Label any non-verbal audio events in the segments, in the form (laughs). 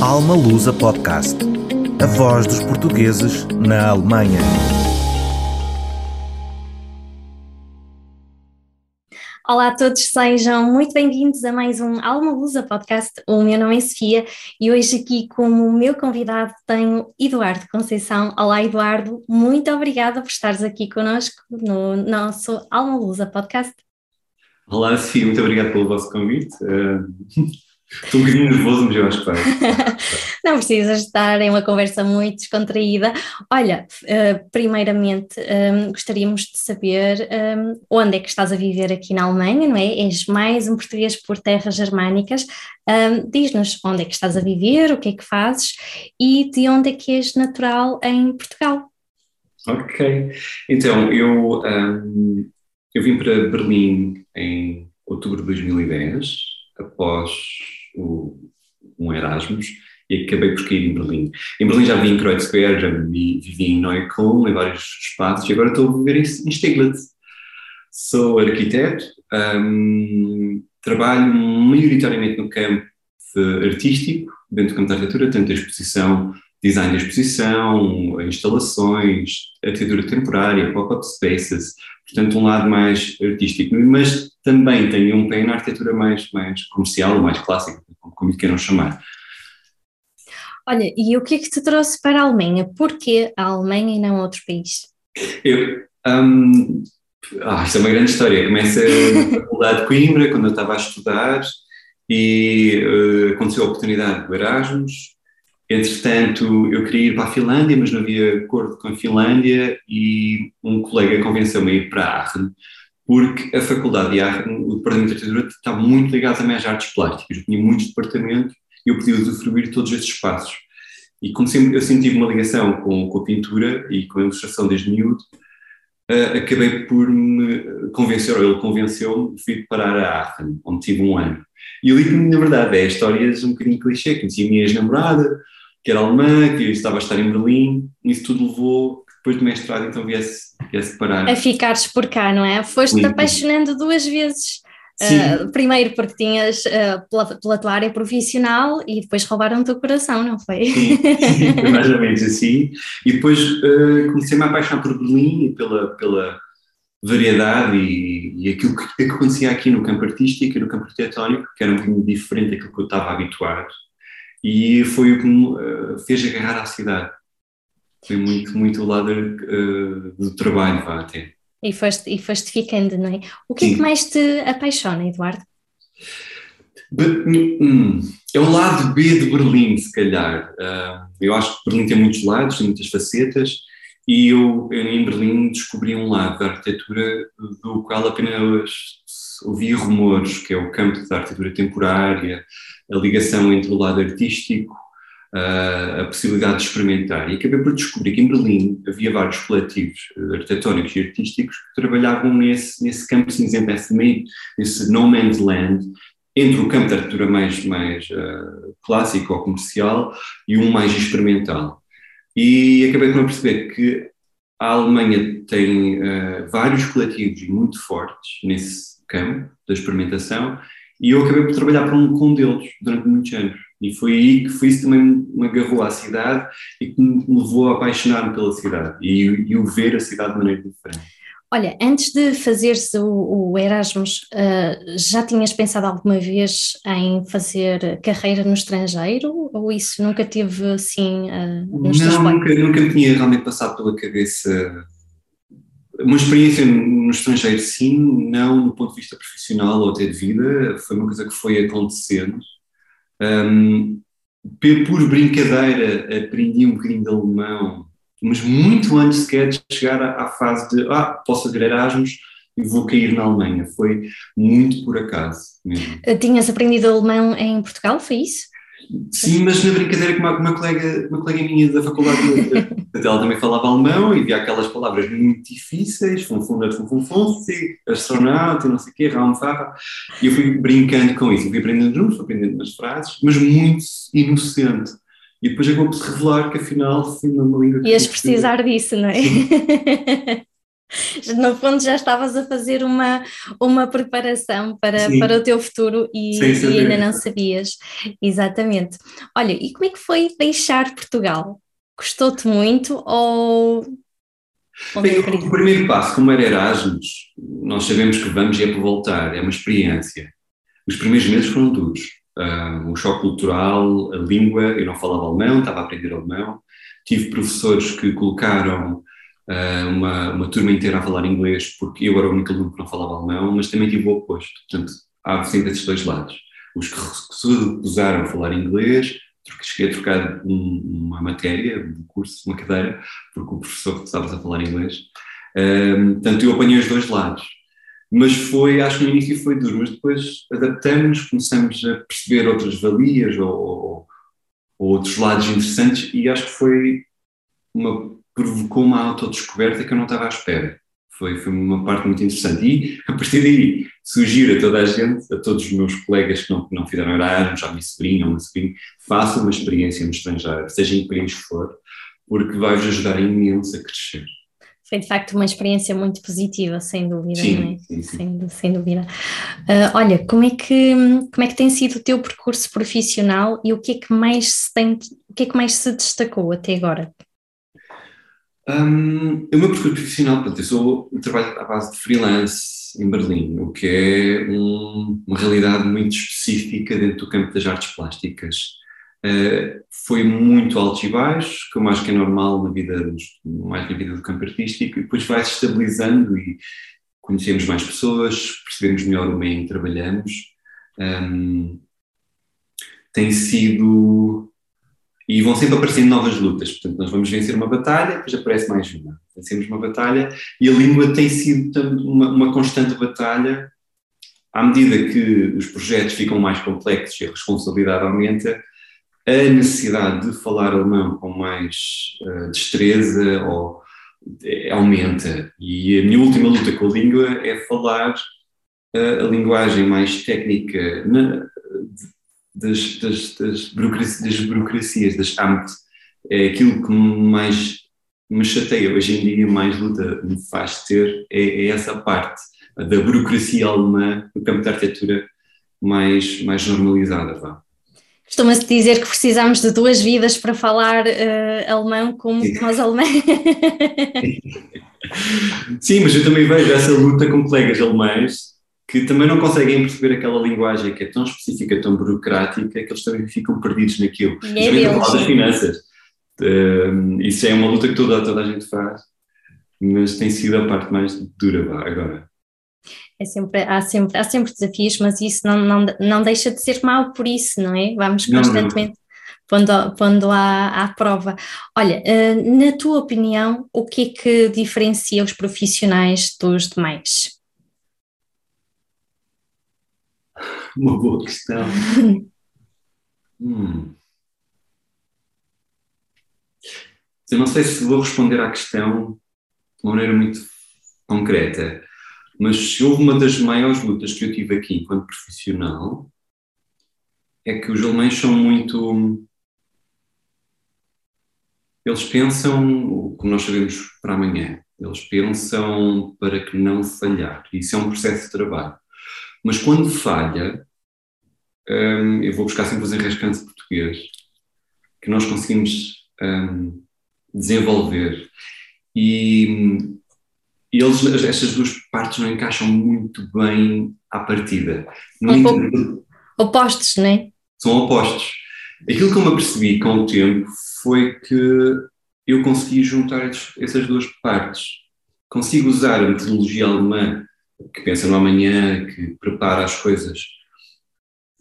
Alma Lusa Podcast. A voz dos portugueses na Alemanha. Olá a todos, sejam muito bem-vindos a mais um Alma Lusa Podcast. O meu nome é Sofia e hoje aqui como meu convidado tenho Eduardo Conceição. Olá Eduardo, muito obrigada por estares aqui conosco no nosso Alma Lusa Podcast. Olá Sofia, muito obrigado pelo vosso convite. Uh... Estou um bocadinho nervoso, mas eu acho que vai. (laughs) Não precisas estar em uma conversa muito descontraída. Olha, uh, primeiramente um, gostaríamos de saber um, onde é que estás a viver aqui na Alemanha, não é? És mais um português por terras germânicas. Um, Diz-nos onde é que estás a viver, o que é que fazes e de onde é que és natural em Portugal. Ok, então eu, eu vim para Berlim em outubro de 2010, após o, um Erasmus e acabei por cair em Berlim. Em Berlim já vivi em Kreuzberg, já vivi, vivi em Neukölln, em vários espaços, e agora estou a viver em, em. Sou arquiteto, um, trabalho maioritariamente no campo artístico, dentro do campo da arquitetura, tanto a exposição, design da exposição, instalações, arquitetura temporária, pop-up spaces, portanto um lado mais artístico, mas também tenho um pé na arquitetura mais, mais comercial, mais clássica, como lhe queiram chamar. Olha, e o que é que te trouxe para a Alemanha? Porquê a Alemanha e não outro país? Eu, um, ah, isto é uma grande história. Começa na faculdade de Coimbra, quando eu estava a estudar, e uh, aconteceu a oportunidade do Erasmus. Entretanto, eu queria ir para a Finlândia, mas não havia acordo com a Finlândia, e um colega convenceu-me a ir para a Aachen, porque a Faculdade de Arte, o Departamento de Arquitetura, está muito ligado também às artes plásticas. Eu tinha muitos departamentos e eu podia usufruir todos esses espaços. E como sempre eu senti uma ligação com, com a pintura e com a ilustração desde miúdo, uh, acabei por me convencer, ou ele convenceu-me, fui parar a Aachen, onde tive um ano. E ali, na verdade, é histórias um bocadinho clichê. Conheci a minha ex-namorada, que era alemã, que estava a estar em Berlim, e isso tudo levou depois do mestrado então viesse, viesse parar. A ficares por cá, não é? Foste-te apaixonando duas vezes. Uh, primeiro porque tinhas uh, pela, pela, tua área profissional e depois roubaram-te o coração, não foi? Sim, sim, (laughs) foi mais ou menos assim. E depois uh, comecei-me a apaixonar por Berlim e pela, pela variedade e, e aquilo que, que, acontecia aqui no campo artístico e no campo arquitetónico, que era um bocadinho diferente daquilo que eu estava habituado. E foi o que me fez agarrar à cidade foi muito, muito o lado uh, do trabalho, vá até. E foste, e foste ficando, não é? O que Sim. é que mais te apaixona, Eduardo? Hum, é o lado B de Berlim, se calhar. Uh, eu acho que Berlim tem muitos lados, tem muitas facetas, e eu, em Berlim descobri um lado da arquitetura do qual apenas ouvia rumores, que é o campo da arquitetura temporária, a ligação entre o lado artístico a possibilidade de experimentar. E acabei por descobrir que em Berlim havia vários coletivos eh, arquitetónicos e artísticos que trabalhavam nesse, nesse campo cinzento, nesse nesse no man's land, entre o campo da arquitetura mais, mais uh, clássico ou comercial e um mais experimental. E acabei por perceber que a Alemanha tem uh, vários coletivos muito fortes nesse campo da experimentação e eu acabei por trabalhar com um deles durante muitos anos. E foi aí que foi isso também me agarrou à cidade e que me levou a apaixonar-me pela cidade e, e o ver a cidade de maneira diferente. Olha, antes de fazeres o, o Erasmus, uh, já tinhas pensado alguma vez em fazer carreira no estrangeiro ou isso nunca teve assim uh, nos Não, nunca, nunca me tinha realmente passado pela cabeça uma experiência no estrangeiro, sim, não no ponto de vista profissional ou até de vida, foi uma coisa que foi acontecendo. Um, por brincadeira, aprendi um bocadinho de alemão, mas muito antes sequer de chegar à, fase de, ah, posso fazer Erasmus e vou cair na Alemanha. Foi muito por acaso mesmo. Tinhas aprendido alemão em Portugal, foi isso? Sim, mas na brincadeira com uma, uma, colega, uma colega minha da faculdade, (laughs) ela também falava alemão e via aquelas palavras muito difíceis, funfunda, funfunfunci, astronauta, não sei o quê, Raumfahrer, e eu fui brincando com isso, fui aprendendo juntos, fui aprendendo umas frases, mas muito inocente. E depois acabou por se revelar que afinal foi uma língua... Ias precisar disso, não é? (laughs) (laughs) no fundo já estavas a fazer uma, uma preparação para, para o teu futuro e, e ainda não sabias. Exatamente. Olha, e como é que foi deixar Portugal? Gostou-te muito ou. Bem, o primeiro passo, como era Erasmus, nós sabemos que vamos e é para voltar, é uma experiência. Os primeiros meses foram duros. Uh, o choque cultural, a língua, eu não falava alemão, estava a aprender alemão. Tive professores que colocaram uma, uma turma inteira a falar inglês, porque eu era o único aluno que não falava alemão, mas também tive o oposto. Portanto, há sempre esses dois lados. Os que se recusaram a falar inglês, cheguei a trocar um, uma matéria, um curso, uma cadeira, porque o professor recusava a falar inglês. Um, portanto, eu apanhei os dois lados. Mas foi, acho que no início foi duro, mas depois adaptamos, começamos a perceber outras valias ou, ou, ou outros lados interessantes e acho que foi uma provocou uma autodescoberta que eu não estava à espera. Foi, foi uma parte muito interessante. E, a partir daí, sugiro a toda a gente, a todos os meus colegas que não, que não fizeram Erasmus, já minha sobrinha ou uma sobrinha, façam uma experiência no estrangeiro, seja em que país for, porque vai-vos ajudar imenso a crescer. Foi de facto uma experiência muito positiva, sem dúvida, sim, não é? Sim, sim. Sem, sem, dúvida. Uh, olha, como é, que, como é que tem sido o teu percurso profissional e o que é que mais se tem, o que é que mais se destacou até agora? Um, o meu percurso profissional, portanto, eu, sou, eu trabalho à base de freelance em Berlim, o que é um, uma realidade muito específica dentro do campo das artes plásticas. Uh, foi muito altos e baixos, como acho que é normal na vida, mais na vida do campo artístico, e depois vai-se estabilizando e conhecemos mais pessoas, percebemos melhor o meio em que trabalhamos. Um, tem sido e vão sempre aparecendo novas lutas. Portanto, nós vamos vencer uma batalha, depois aparece mais uma. Vencemos uma batalha e a língua tem sido uma, uma constante batalha. À medida que os projetos ficam mais complexos e a responsabilidade aumenta, a necessidade de falar alemão com mais uh, destreza ou, é, aumenta. E a minha última luta com a língua é falar uh, a linguagem mais técnica na, das, das, das, burocracias, das burocracias, das AMT, é aquilo que mais me chateia hoje em dia, mais luta me faz ter, é, é essa parte da burocracia alemã no campo da arquitetura mais, mais normalizada. Vá. Costuma-se dizer que precisamos de duas vidas para falar uh, alemão como Sim. nós alemães. (laughs) Sim, mas eu também vejo essa luta com colegas alemães que também não conseguem perceber aquela linguagem que é tão específica, tão burocrática, que eles também ficam perdidos naquilo. E é a falar das finanças. Uh, isso é uma luta que toda, toda a gente faz, mas tem sido a parte mais dura agora. É sempre, há, sempre, há sempre desafios, mas isso não, não, não deixa de ser mau por isso, não é? Vamos constantemente não, não. pondo, pondo à, à prova. Olha, uh, na tua opinião, o que é que diferencia os profissionais dos demais? Uma boa questão. hum. Eu não sei se vou responder à questão de uma maneira muito concreta, mas houve uma das maiores lutas que eu tive aqui enquanto profissional, é que os alemães são muito. Eles pensam, como nós sabemos, para amanhã. Eles pensam para que não falhar. Isso é um processo de trabalho. Mas quando falha, um, eu vou buscar sempre os enrascantes português, que nós conseguimos um, desenvolver. E, e eles, estas duas partes não encaixam muito bem à partida. No um opostos, não é? São opostos. Aquilo que eu me apercebi com o tempo foi que eu consegui juntar essas duas partes. Consigo usar a metodologia alemã que pensa no amanhã, que prepara as coisas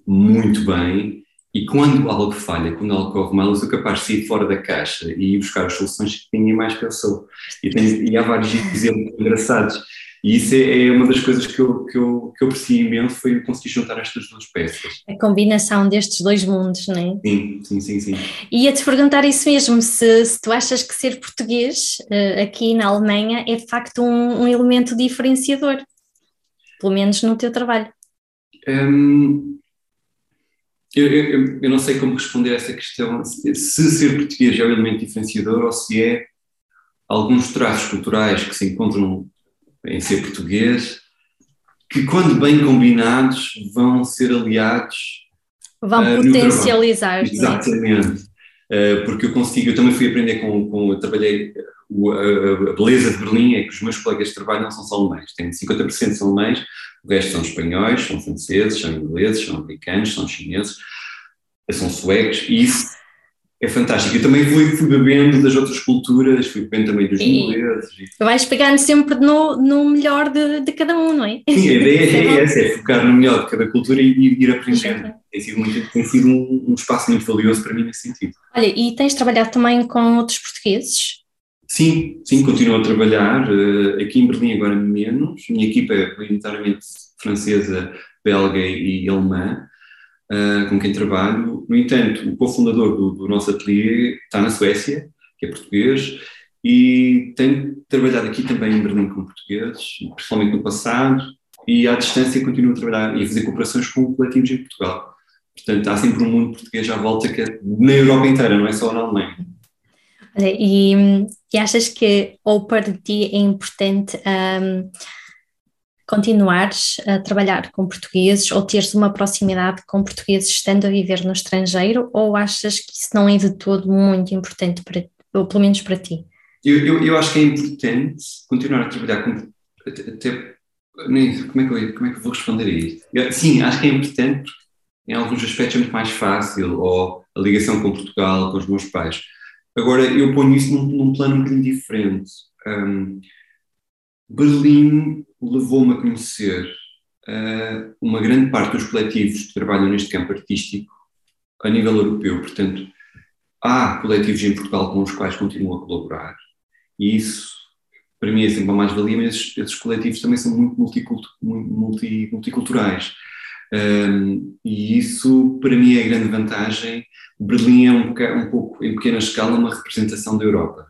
muito bem e quando algo falha, quando algo corre mal, eu sou capaz de sair fora da caixa e ir buscar as soluções que ninguém mais pensou. E, tem, e há vários (laughs) exemplos engraçados. E isso é, é, uma das coisas que eu, que eu, que eu aprecio imenso, foi conseguir juntar estas duas peças. A combinação destes dois mundos, não é? Sim, sim, sim. sim. E ia-te perguntar isso mesmo, se, se, tu achas que ser português uh, aqui na Alemanha é de facto um, um elemento diferenciador pelo menos no teu trabalho? Hum, eu, eu, eu, não sei como responder a essa questão, se ser português é o elemento diferenciador ou se é alguns traços culturais que se encontram em ser português, que quando bem combinados vão ser aliados. Vão uh, potencializar. É? Exatamente. Uh, porque eu consigo, eu também fui aprender com, com eu trabalhei, a, a, beleza de Berlim é que os meus colegas de trabalho não são só alemães, têm 50% são alemães, o resto são espanhóis, são franceses, são ingleses, são americanos, são chineses, são suecos, e isso é fantástico. Eu também fui, fui bebendo das outras culturas, fui bebendo também dos ingleses. Vais pegando sempre no, no melhor de, de cada um, não é? Sim, a ideia (laughs) é, é essa, é focar no melhor de cada cultura e ir, ir aprendendo. Tem sido, muito, tem sido um, um, espaço muito valioso para mim nesse sentido. Olha, e tens trabalhado também com outros portugueses? Sim, sim, continuo a trabalhar. Uh, aqui em Berlim agora menos. Minha equipa é maioritariamente francesa, belga e alemã uh, com quem trabalho. No entanto, o cofundador do, do nosso ateliê está na Suécia, que é português, e tenho trabalhado aqui também em Berlim com portugueses, principalmente no passado, e à distância continuo a trabalhar e a fazer cooperações com coletivos em Portugal. Portanto, há sempre um mundo português à volta que é na Europa inteira, não é só na Alemanha. E, e achas que, ou para ti, é importante um, continuares a trabalhar com portugueses ou teres uma proximidade com portugueses estando a viver no estrangeiro ou achas que isso não é de todo muito importante para ou pelo menos para ti? Eu, eu, eu acho que é importante continuar a trabalhar com até como é, que eu, como é que eu vou responder a isto? Sim, acho que é importante porque em alguns aspectos é muito mais fácil, ou a ligação com Portugal, com os meus pais. Agora, eu ponho isso num, num plano um bocadinho diferente. Um, Berlim levou-me a conhecer uh, uma grande parte dos coletivos que trabalham neste campo artístico a nível europeu. Portanto, há coletivos em Portugal com os quais continuo a colaborar e isso, para mim, é sempre uma mais-valia, mas esses, esses, coletivos também são muito, multicultu multi, multiculturais. Um, e isso, para mim, é a grande vantagem. Berlim é um, um pouco, em pequena escala, uma representação da Europa.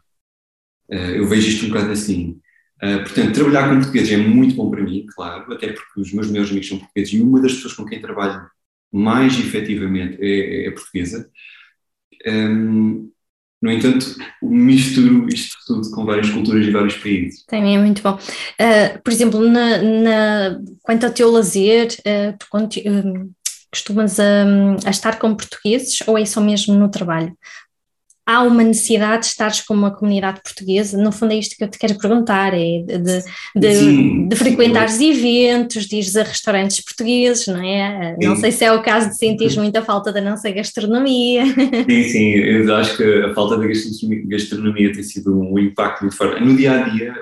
Uh, eu vejo isto um bocado assim. Uh, portanto, trabalhar com portugueses é muito bom para mim, claro, até porque os meus melhores amigos são portugueses e uma das pessoas com quem trabalho mais efetivamente é, é, é portuguesa. Um, no entanto, misturo isto tudo com várias culturas e vários países. Também é muito bom. Uh, por exemplo, na, na, quanto ao teu lazer, uh, tu costumas a estar com portugueses ou é só mesmo no trabalho? Há uma necessidade de estares com uma comunidade portuguesa? No fundo é isto que eu te quero perguntar, é de, de, de, de frequentares eventos, de ires a restaurantes portugueses, não é? Não sei se é o caso de sentir muita falta da nossa gastronomia. (laughs) Sim, sim, eu acho que a falta da gastronomia tem sido um impacto muito forte. No dia-a-dia,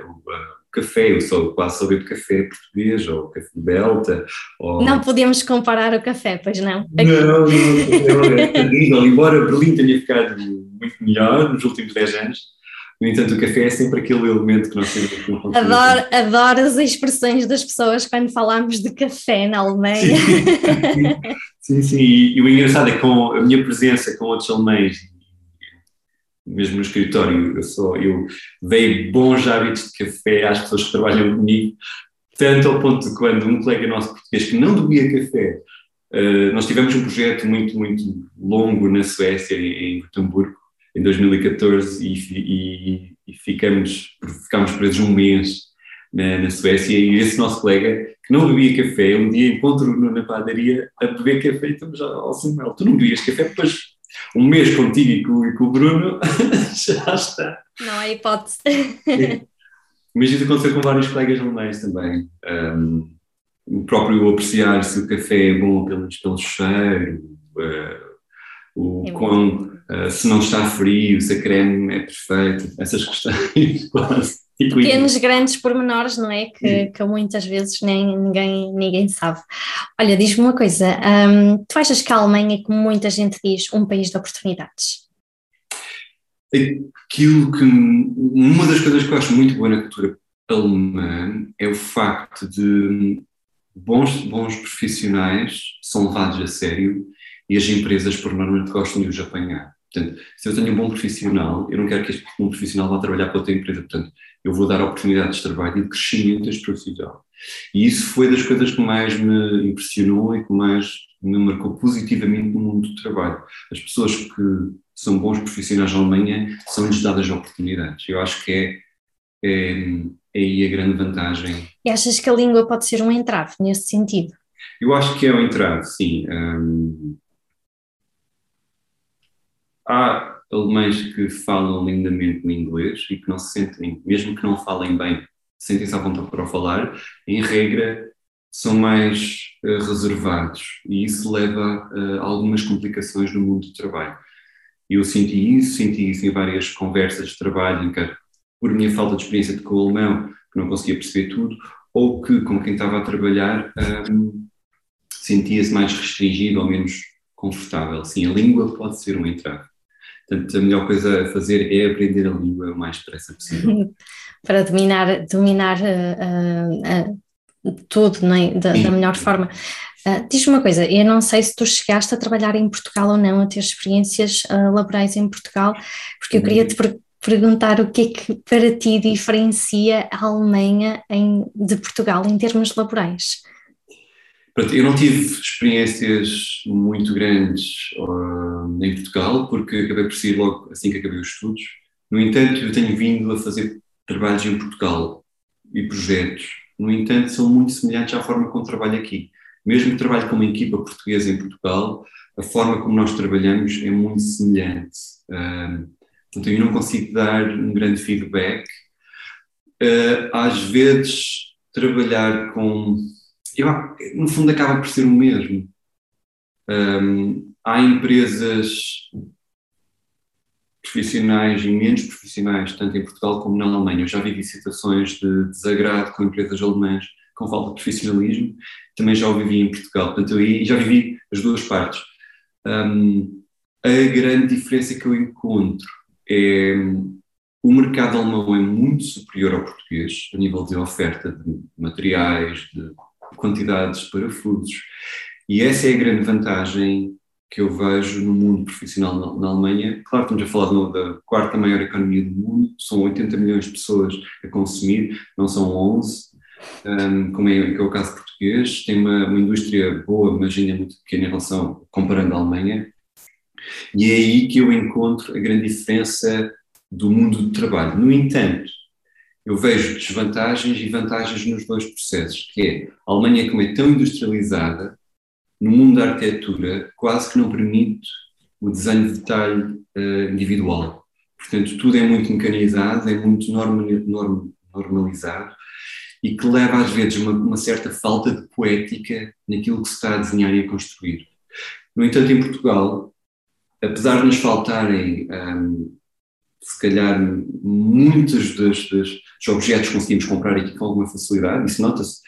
café, eu sou quase só bebo café português ou café belta. Ou... Não podemos comparar o café, pois não? Aqui. Não, não, não, é terrível, embora Berlim tenha ficado muito melhor nos últimos 10 anos, no entanto o café é sempre aquele elemento que nós temos aqui no adoro, adoro as expressões das pessoas quando falamos de café na Alemanha. Sim, sim, sim. E, e o engraçado é que com a minha presença com outros alemães mesmo no escritório, eu, sou, eu dei bons hábitos de café às pessoas que trabalham comigo, tanto ao ponto de quando um colega nosso português que não bebia café, uh, nós tivemos um projeto muito, muito longo na Suécia, em, em em 2014, e, e, e ficamos, ficamos presos um mês na, na, Suécia, e esse nosso colega, que não bebia café, um dia encontro-no na padaria a beber café e estamos ao Samuel, tu não bebias café, depois um mês contigo e com, e com o Bruno, (laughs) já está. Não há hipótese. Mas isso aconteceu com vários colegas alemães também. Um, o próprio apreciar se o café é bom pelo, pelo cheiro, uh, o é quão, uh, se não está frio, se a creme é perfeita, essas questões (laughs) quase. Tipo Pequenos, grandes pormenores, não é? Que, que muitas vezes nem, ninguém, ninguém sabe. Olha, diz-me uma coisa: um, tu achas que a Alemanha, como muita gente diz, um país de oportunidades? Aquilo que. Uma das coisas que eu acho muito boa na cultura alemã é o facto de bons, bons profissionais são levados a sério e as empresas, por normalmente, gostam de os apanhar. Portanto, se eu tenho um bom profissional, eu não quero que este bom profissional vá trabalhar para outra empresa. Portanto, eu vou dar oportunidades de trabalho e de crescimento deste profissional. E isso foi das coisas que mais me impressionou e que mais me marcou positivamente no mundo do trabalho. As pessoas que são bons profissionais na Alemanha são-lhes dadas oportunidades. Eu acho que é, é, é aí a grande vantagem. E achas que a língua pode ser um entrave nesse sentido? Eu acho que é um entrave, sim. Um, há alemães que falam lindamente o inglês e que não se sentem, mesmo que não falem bem, sentem-se à vontade para falar, em regra são mais uh, reservados e isso leva uh, a algumas complicações no mundo do trabalho. Eu senti isso, senti isso em várias conversas de trabalho, em que, por minha falta de experiência de com o alemão, que não conseguia perceber tudo, ou que com quem estava a trabalhar um, sentia-se mais restringido ou menos confortável. Sim, a língua pode ser um entrave. Portanto, a melhor coisa a fazer é aprender a língua o mais depressa possível. (laughs) Para dominar, dominar uh, uh, tudo não é? da, da melhor forma. Diz-me uma coisa, eu não sei se tu chegaste a trabalhar em Portugal ou não, a ter experiências laborais em Portugal, porque eu queria te per perguntar o que é que para ti diferencia a Alemanha em, de Portugal em termos laborais. Eu não tive experiências muito grandes uh, em Portugal, porque acabei por sair logo assim que acabei os estudos. No entanto, eu tenho vindo a fazer trabalhos em Portugal e projetos. No entanto, são muito semelhantes à forma como trabalho aqui. Mesmo que trabalhe com uma equipa portuguesa em Portugal, a forma como nós trabalhamos é muito semelhante. Uh, portanto, eu não consigo dar um grande feedback. Uh, às vezes, trabalhar com eu, no fundo acaba por ser o mesmo. Um, há empresas profissionais e menos profissionais, tanto em Portugal como na Alemanha. Eu já vivi situações de desagrado com empresas alemãs com falta de profissionalismo, também já o vivi em Portugal. Portanto, eu já vivi as duas partes. Um, a grande diferença que eu encontro é o mercado alemão é muito superior ao português a nível de oferta de materiais, de quantidades de parafusos. E essa é a grande vantagem que eu vejo no mundo profissional na, na Alemanha. Claro, estamos a falar da quarta maior economia do mundo, são 80 milhões de pessoas a consumir, não são 11, um, como é, é, o caso português. Tem uma, uma indústria boa, mas ainda muito pequena em relação, comparando a Alemanha. E é aí que eu encontro a grande diferença do mundo do trabalho. No entanto, eu vejo desvantagens e vantagens nos dois processos, que é a Alemanha como é tão industrializada, no mundo da arquitetura quase que não permite o desenho de detalhe uh, individual. Portanto, tudo é muito mecanizado, é muito norm, normalizado e que leva às vezes uma, uma certa falta de poética naquilo que se está a desenhar e a construir. No entanto, em Portugal, apesar de nos faltarem um, se calhar muitos dos, dos, objetos conseguimos comprar aqui com alguma facilidade, isso nota-se,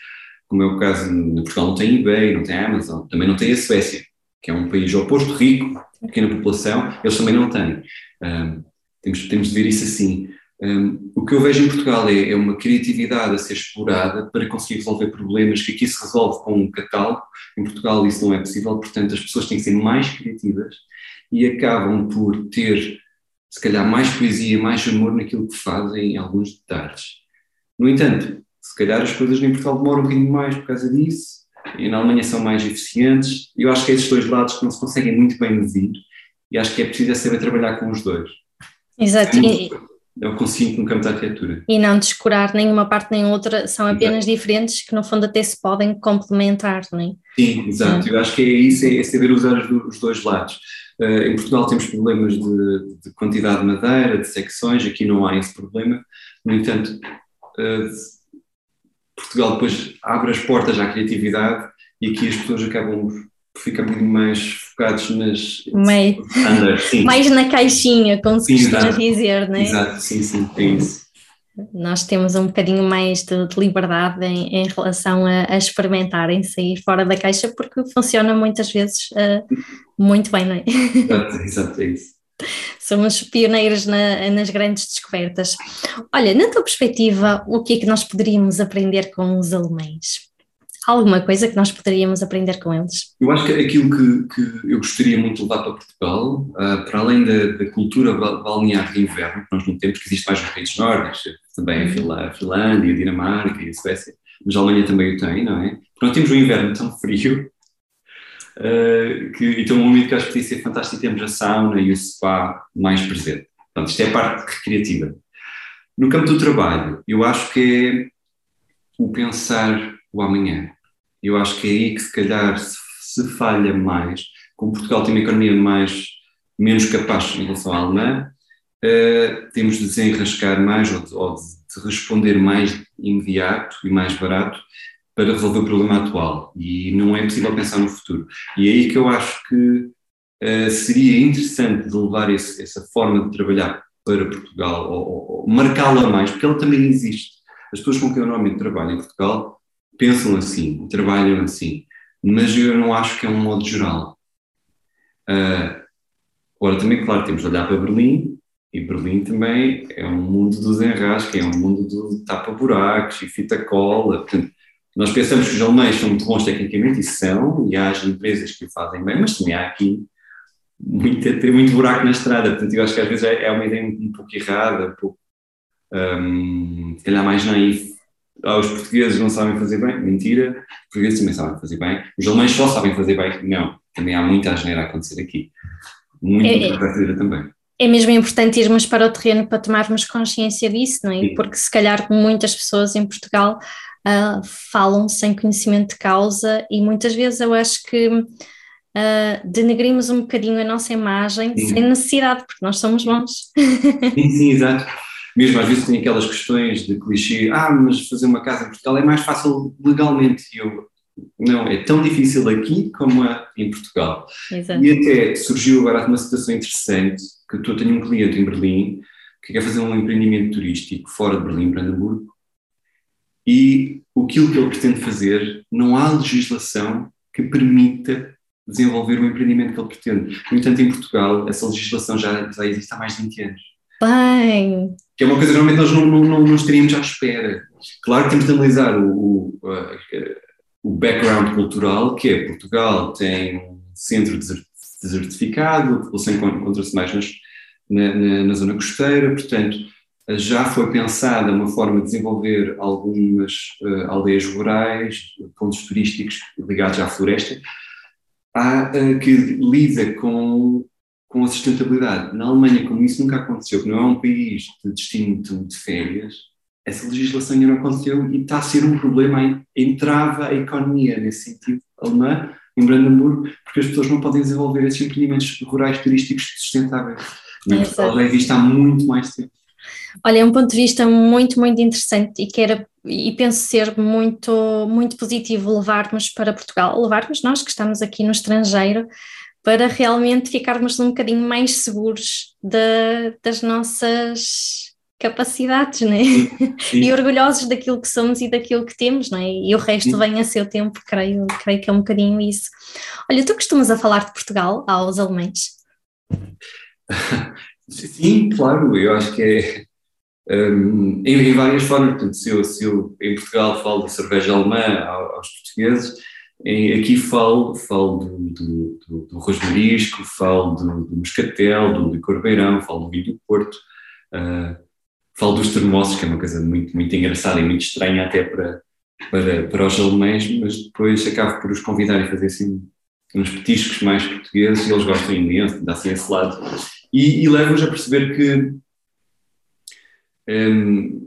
como é o caso, no Portugal não tem eBay, não tem Amazon, também não tem a Suécia, que é um país oposto rico, pequena população, eles também não têm. Um, temos, temos de ver isso assim. Um, o que eu vejo em Portugal é, é, uma criatividade a ser explorada para conseguir resolver problemas que aqui se resolve com um catálogo. Em Portugal isso não é possível, portanto as pessoas têm que ser mais criativas e acabam por ter se calhar mais poesia, mais amor naquilo que fazem em alguns detalhes. No entanto, se calhar as coisas em Portugal demoram um bocadinho mais por causa disso, e na Alemanha são mais eficientes, eu acho que é esses dois lados que não se conseguem muito bem medir, e acho que é preciso é saber trabalhar com os dois. Exato. É, é o consigo no campo da arquitetura. E não descurar nenhuma parte nem outra, são apenas exato. diferentes que no fundo até se podem complementar, não é? Sim, exato. Eu acho que é isso, é saber usar os dois lados. Uh, em Portugal temos problemas de, de, quantidade de madeira, de secções, aqui não há esse problema. No entanto, uh, Portugal depois abre as portas à criatividade e aqui as pessoas acabam por ficar muito mais focados nas mais, mais na caixinha, como se costuma dizer, não é? Exato, sim, sim, é isso. Nós temos um bocadinho mais de, de liberdade em, em relação a, a, experimentar, em sair fora da caixa, porque funciona muitas vezes uh, muito bem, não é? Exato, exato, é isso. (laughs) Somos pioneiros na, nas grandes descobertas. Olha, na tua perspectiva, o que é que nós poderíamos aprender com os alemães? Alguma coisa que nós poderíamos aprender com eles? Eu acho que aquilo que, que eu gostaria muito de levar para Portugal, uh, para além da, da, cultura balnear de inverno, que nós não temos, que existe mais nos países nórdicos, também a Finlândia, a Dinamarca e a Suécia, mas a Alemanha também o tem, não é? Porque nós temos um inverno tão frio uh, que, então um momento que acho que podia ser fantástico, temos a sauna e o spa mais presente. Portanto, isto é a parte recreativa. No campo do trabalho, eu acho que é o pensar o amanhã. Eu acho que é aí que se calhar se, se falha mais, como Portugal tem uma economia mais, menos capaz em relação à alemã, uh, temos de desenrascar mais ou de, ou de responder mais imediato e mais barato para resolver o problema atual e não é possível pensar no futuro. E é aí que eu acho que uh, seria interessante de levar esse, essa forma de trabalhar para Portugal ou, ou marcá-la mais, porque ela também existe. As pessoas com quem eu normalmente trabalho em Portugal pensam assim, trabalham assim, mas eu não acho que é um modo geral. Uh, agora também, claro, temos de olhar para Berlim, e Berlim também é um mundo dos enrasques, é um mundo do tapa-buracos e fita cola. Portanto, nós pensamos que os alemães são muito bons tecnicamente, e são, e há as empresas que o fazem bem, mas também há aqui muito, tem muito buraco na estrada. Portanto, eu acho que às vezes é, é uma ideia um pouco errada, um pouco, um, se calhar mais naif. Ah, os portugueses não sabem fazer bem, mentira, os portugueses também sabem fazer bem, os alemães só sabem fazer bem, não, também há muita asneira a acontecer aqui, muita é, é. também é mesmo importante irmos para o terreno para tomarmos consciência disso, não é? Sim. Porque se calhar muitas pessoas em Portugal uh, falam sem conhecimento de causa e muitas vezes eu acho que uh, denegrimos um bocadinho a nossa imagem sim. sem necessidade, porque nós somos bons. Sim, sim, exato. Mesmo às vezes tem aquelas questões de clichê, ah, mas fazer uma casa em Portugal é mais fácil legalmente. E eu, não, é tão difícil aqui como é em Portugal. Exato. E até surgiu agora uma situação interessante que eu tenho um cliente em Berlim que quer fazer um empreendimento turístico fora de Berlim, Brandenburgo, e aquilo que ele pretende fazer, não há legislação que permita desenvolver o empreendimento que ele pretende. No entanto, em Portugal, essa legislação já, já existe há mais de 20 anos. Bem. Que é uma coisa que normalmente nós não, não, não, não estaríamos à espera. Claro que temos de analisar o, o, o background cultural, que é Portugal tem um centro desertificado, a população encontra-se mais nas, na, na, na, zona costeira, portanto, já foi pensada uma forma de desenvolver algumas uh, aldeias rurais, pontos turísticos ligados à floresta, há, uh, que lida com, com a sustentabilidade. Na Alemanha, como isso nunca aconteceu, que não é um país de destino de, férias, essa legislação ainda não aconteceu e está a ser um problema, entrava a economia nesse sentido alemã, em Brandenburgo, porque as pessoas não podem desenvolver esses empreendimentos rurais turísticos sustentáveis. Na Portugal já existe há muito mais tempo. Olha, é um ponto de vista muito, muito interessante e que era, e penso ser muito, muito positivo levarmos para Portugal, levarmos nós que estamos aqui no estrangeiro, para realmente ficarmos um bocadinho mais seguros de, das nossas capacidades, né? (laughs) e orgulhosos daquilo que somos e daquilo que temos, não é? E o resto sim. vem a seu tempo, creio, creio que é um bocadinho isso. Olha, tu costumas a falar de Portugal aos alemães? (laughs) Sim, claro, eu acho que é um, em, em, várias formas. Portanto, se eu, se eu em Portugal falo de cerveja alemã aos portugueses, aqui falo, falo do, do, do, do falo do, do moscatel, do licor beirão, falo do vinho do Porto. Uh, falo dos termossos, que é uma coisa muito, muito engraçada e muito estranha até para, para, para os alemães, mas depois acabo por os convidar a fazer assim uns petiscos mais portugueses e eles gostam imenso, dá assim esse lado. E, e levo-os a perceber que um,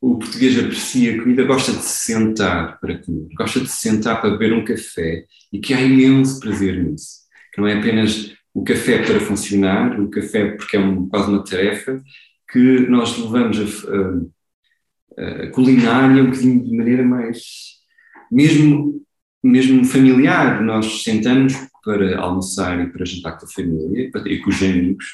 o português aprecia a comida, gosta de se sentar para comer, gosta de se sentar para beber um café e que há imenso prazer nisso. Que não é apenas o café para funcionar, o café porque é um, quase uma tarefa, que nós levamos a, a, a culinária um bocadinho de maneira mais, mesmo, mesmo familiar. Nós sentamos para almoçar e para jantar com a família e com os amigos.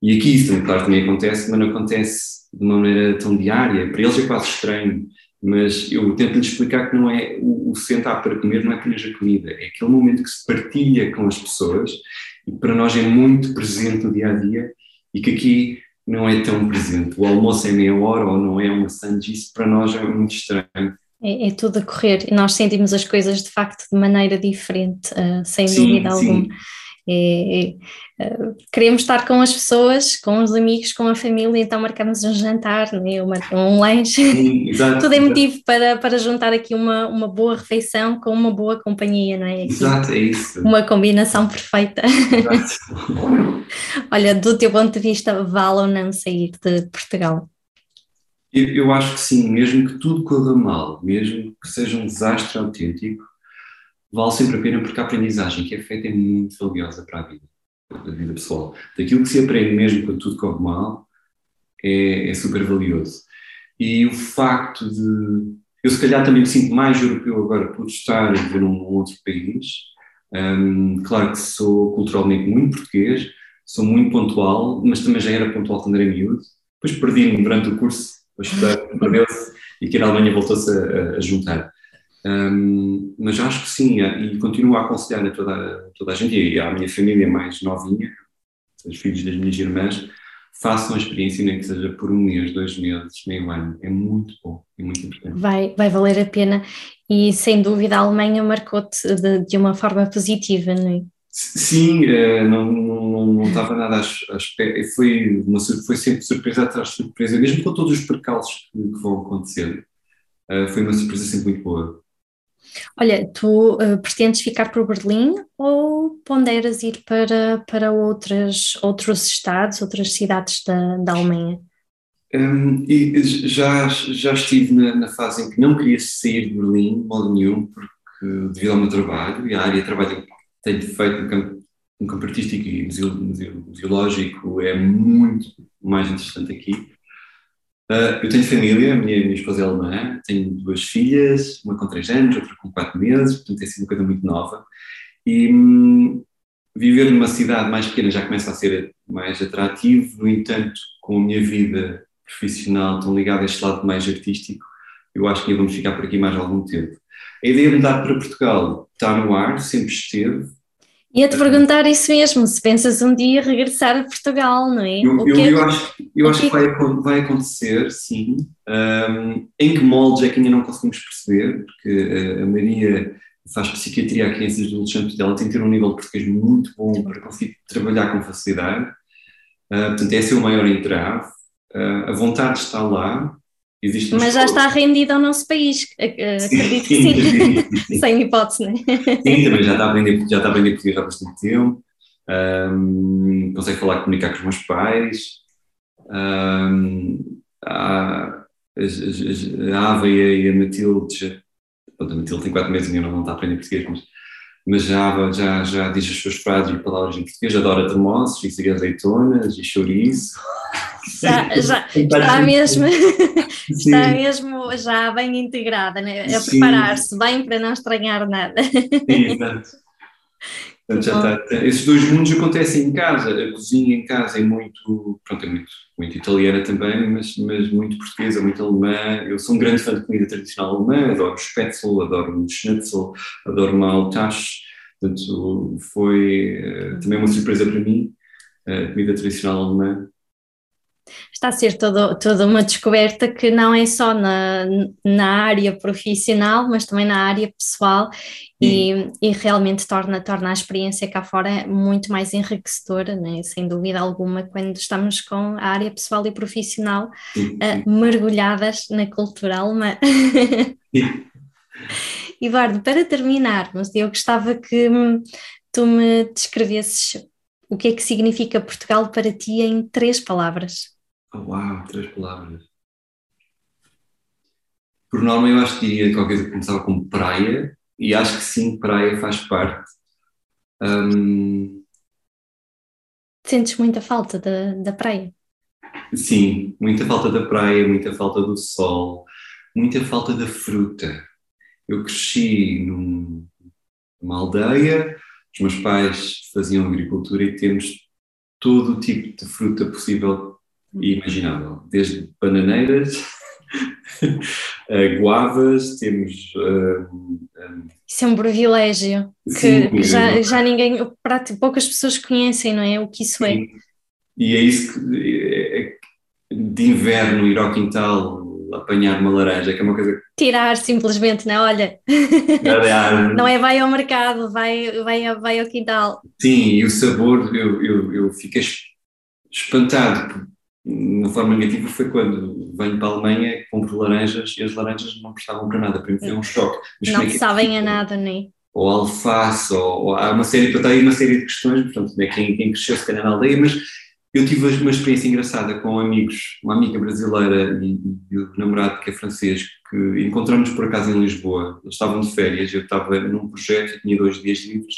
E aqui isso claro, também acontece, mas não acontece de uma maneira tão diária. Para eles é quase estranho, mas eu tento-lhes explicar que não é o, o, sentar para comer, não é apenas a comida, é aquele momento que se partilha com as pessoas e para nós é muito presente no dia a dia e que aqui não é tão presente. O almoço é meia hora ou não é uma sandes, isso para nós é muito estranho. É, é, tudo a correr nós sentimos as coisas de facto de maneira diferente, uh, sem sim, dúvida sim. É, é, queremos estar com as pessoas, com os amigos, com a família, então marcamos um jantar, né? um lanche. (laughs) Exato, Tudo é motivo para, para juntar aqui uma, uma boa refeição com uma boa companhia, não é? Aqui, exato, é isso. Uma combinação perfeita. (laughs) Olha, do teu ponto de vista, vale ou não sair de Portugal? Eu, eu acho que sim, mesmo que tudo corra mal, mesmo que seja um desastre autêntico, vale sempre a pena porque a aprendizagem que é feita é muito valiosa para a vida, a vida pessoal. Daquilo que se aprende mesmo quando tudo corre mal é, é super valioso. E o facto de. Eu, se calhar, também me sinto mais europeu agora por estar a viver num outro país. Um, claro que sou culturalmente muito português, sou muito pontual, mas também já era pontual quando era miúdo. Depois perdi-me durante o curso, perdeu-se e que na Alemanha voltou-se a, a juntar. Um, mas acho que sim, e continuo a aconselhar a toda, toda a gente, e à minha família mais novinha, os filhos das minhas irmãs, façam a experiência, nem que seja por um mês, dois meses, meio ano. É muito bom, é muito importante. Vai, vai valer a pena e sem dúvida a Alemanha marcou-te de, de uma forma positiva, não é? Sim, eh, não, não, não estava nada à espera, foi, uma, foi sempre surpresa atrás de surpresa, mesmo com todos os percalços que, que vão acontecer, eh, foi uma surpresa sempre muito boa. Olha, tu uh, pretendes ficar por Berlim ou ponderas ir para, para outras, outros estados, outras cidades da, da Alemanha? Um, e já, já estive na, na, fase em que não queria sair de Berlim, de modo nenhum, porque devido ao meu trabalho e à área de trabalho que tenho feito no campo, no campo artístico e museológico é muito mais interessante aqui. Uh, eu tenho família, minha, minha esposa é alemã, tenho duas filhas, uma com três anos, outra com quatro meses, portanto tem sido uma coisa muito nova. E hum, viver numa cidade mais pequena já começa a ser mais atrativo, no entanto, com a minha vida profissional tão ligada a este lado mais artístico, eu acho que vamos ficar por aqui mais algum tempo. A ideia de mudar para Portugal está no ar, sempre esteve, Ia-te perguntar isso mesmo, se pensas um dia regressar a Portugal, não é? Eu, eu, é eu acho, eu acho que, que vai, vai, acontecer, sim. Um, em que moldes é que ainda não conseguimos perceber, porque a Maria faz psiquiatria a crianças e adolescentes dela, tem que ter um nível de português muito bom para conseguir trabalhar com facilidade. Uh, portanto, esse é o maior entrave. Uh, a vontade está lá, Existe Mas já está rendido ao nosso país, acredito que sim, sim. (laughs) sem hipótese, não é? Sim, também já está a aprender, já está a aprender português há bastante tempo, um, consegue falar, comunicar com os meus pais, um, a, a Ava e a Matilde, a Matilde tem quatro meses e ainda não está a aprender português, mas, mas já, Ava já, já diz as suas frases e palavras em português, adora termossos e azeitonas e chouriço. Já, já (laughs) está mesmo, está mesmo já bem integrada, né? a preparar-se bem para não estranhar nada. Sim, exato. (laughs) Portanto, já está, esses dois mundos acontecem em casa, a cozinha em casa é muito, pronto, é muito, muito italiana também, mas, mas muito portuguesa, muito alemã. Eu sou um grande fã de comida tradicional alemã, adoro spätzle, adoro um schnitzel, adoro maltache, portanto foi uh, também uma surpresa para mim, a comida tradicional alemã está a ser todo, toda uma descoberta que não é só na, na área profissional, mas também na área pessoal e, e, realmente torna, torna a experiência cá fora muito mais enriquecedora, né? sem dúvida alguma, quando estamos com a área pessoal e profissional uh, mergulhadas na cultura alemã. (laughs) Eduardo, para terminarmos, eu gostava que tu me descrevesses o que é que significa Portugal para ti em três palavras. Oh, uau, três palavras. Por norma, eu acho que diria qualquer coisa que começava com praia, e acho que sim, praia faz parte. Um... Sentes muita falta da, da praia? Sim, muita falta da praia, muita falta do sol, muita falta da fruta. Eu cresci num, numa aldeia, os meus pais faziam agricultura e temos todo o tipo de fruta possível e imaginável, desde bananeiras, (laughs) guavas, temos. Um, isso é um privilégio que, sim, que já, já ninguém, poucas pessoas conhecem, não é? O que isso é. sim. é. E é isso que, é, de inverno ir ao quintal apanhar uma laranja, que é uma coisa. Tirar simplesmente, não é? Olha. (laughs) não é vai ao mercado, vai, vai, vai ao quintal. Sim, e o sabor, eu, eu, eu fiquei espantado. Uma forma negativa foi quando venho para a Alemanha, compro laranjas e as laranjas não prestavam para nada, para mim foi um choque. Mas não é sabem a nada, nem. Ou alface, ou, ou, há uma série, portanto, aí uma série de questões, portanto, é quem, quem cresceu se calhar na aldeia, mas eu tive uma experiência engraçada com amigos, uma amiga brasileira e, e o namorado que é francês, que encontramos por acaso em Lisboa. Eles estavam de férias, eu estava num projeto, tinha dois dias livres,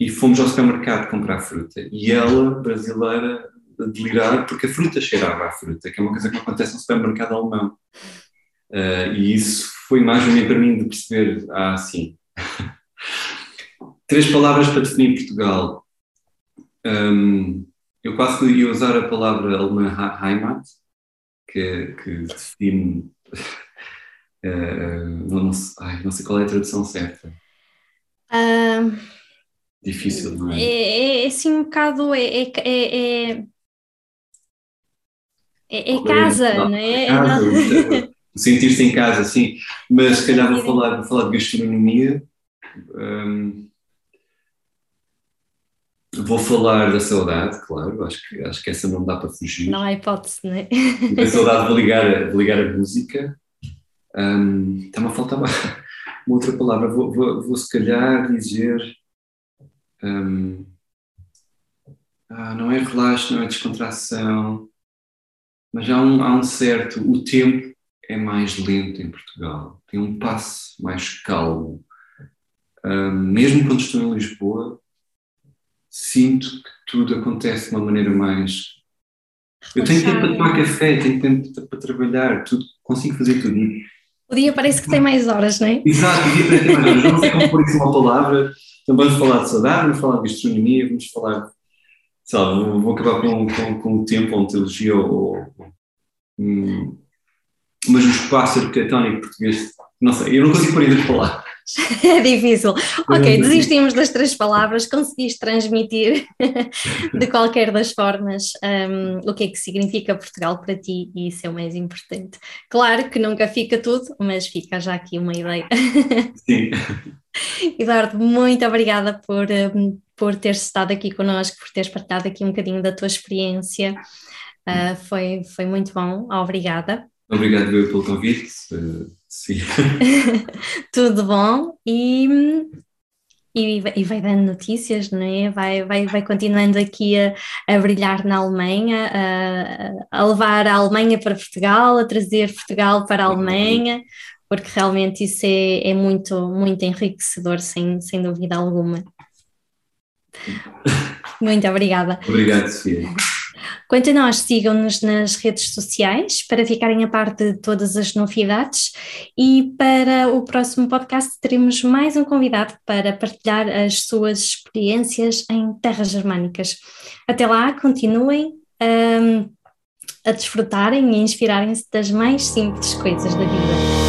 e fomos ao supermercado comprar fruta. E ela, brasileira, a delirar porque a fruta cheirava à fruta, que é uma coisa que acontece no supermercado alemão. Uh, e isso foi mais ou menos para mim de perceber, ah, sim. (laughs) Três palavras para definir Portugal. Um, eu quase ia usar a palavra alemã Heimat, que, que define. Uh, (laughs) não, sei, ai, não, sei, qual é a tradução certa. Uh, Difícil, não é? É, é assim um bocado. É, é, é, é, é casa, não, não é? Casa, (laughs) Sentir-se em casa, sim. Mas se calhar vou falar, vou falar de gastronomia. Um, Vou falar da saudade, claro, acho que, acho que essa não dá para fugir. Não há hipótese, não é? A saudade, vou ligar, vou ligar a música. Um, Está-me a faltar uma, uma, outra palavra. Vou, vou, vou se calhar dizer. Um, ah, não é relaxo, não é descontração, mas há um, há um certo. O tempo é mais lento em Portugal, tem um passo mais calmo. Um, mesmo quando estou em Lisboa, sinto que tudo acontece de uma maneira mais. Eu tenho tempo para tomar café, tenho tempo para trabalhar, tudo, consigo fazer tudo. O dia parece que tem mais horas, não é? Exato, o dia parece que tem mais horas. Não sei como pôr isso uma palavra. Então vamos falar de saudade, vamos falar de gastronomia, vamos falar. Sei lá, vou, vou acabar com, com, com o tempo, ou teologia, ou. Hum, mas o espaço arquitetónico português, não sei, eu não consigo pôr ainda falar. (laughs) É difícil. Ok, desistimos das três palavras, conseguiste transmitir (laughs) de qualquer das formas um, o que é que significa Portugal para ti e isso é o mais importante. Claro que nunca fica tudo, mas fica já aqui uma ideia. Sim. (laughs) Eduardo, muito obrigada por, um, por teres estado aqui connosco, por teres partilhado aqui um bocadinho da tua experiência. Uh, foi, foi muito bom, obrigada. Obrigado pelo convite. Sim. (laughs) Tudo bom e, e, e, vai dando notícias, não é? Vai, vai, vai continuando aqui a, a brilhar na Alemanha, a, a levar a Alemanha para Portugal, a trazer Portugal para a Alemanha, porque realmente isso é, é muito, muito enriquecedor, sem, sem dúvida alguma. Muito obrigada. Obrigado, Sofia. Quanto a nós, sigam-nos nas redes sociais para ficarem a parte de todas as novidades e para o próximo podcast teremos mais um convidado para partilhar as suas experiências em terras germânicas. Até lá, continuem um, a desfrutarem e inspirarem-se das mais simples coisas da vida.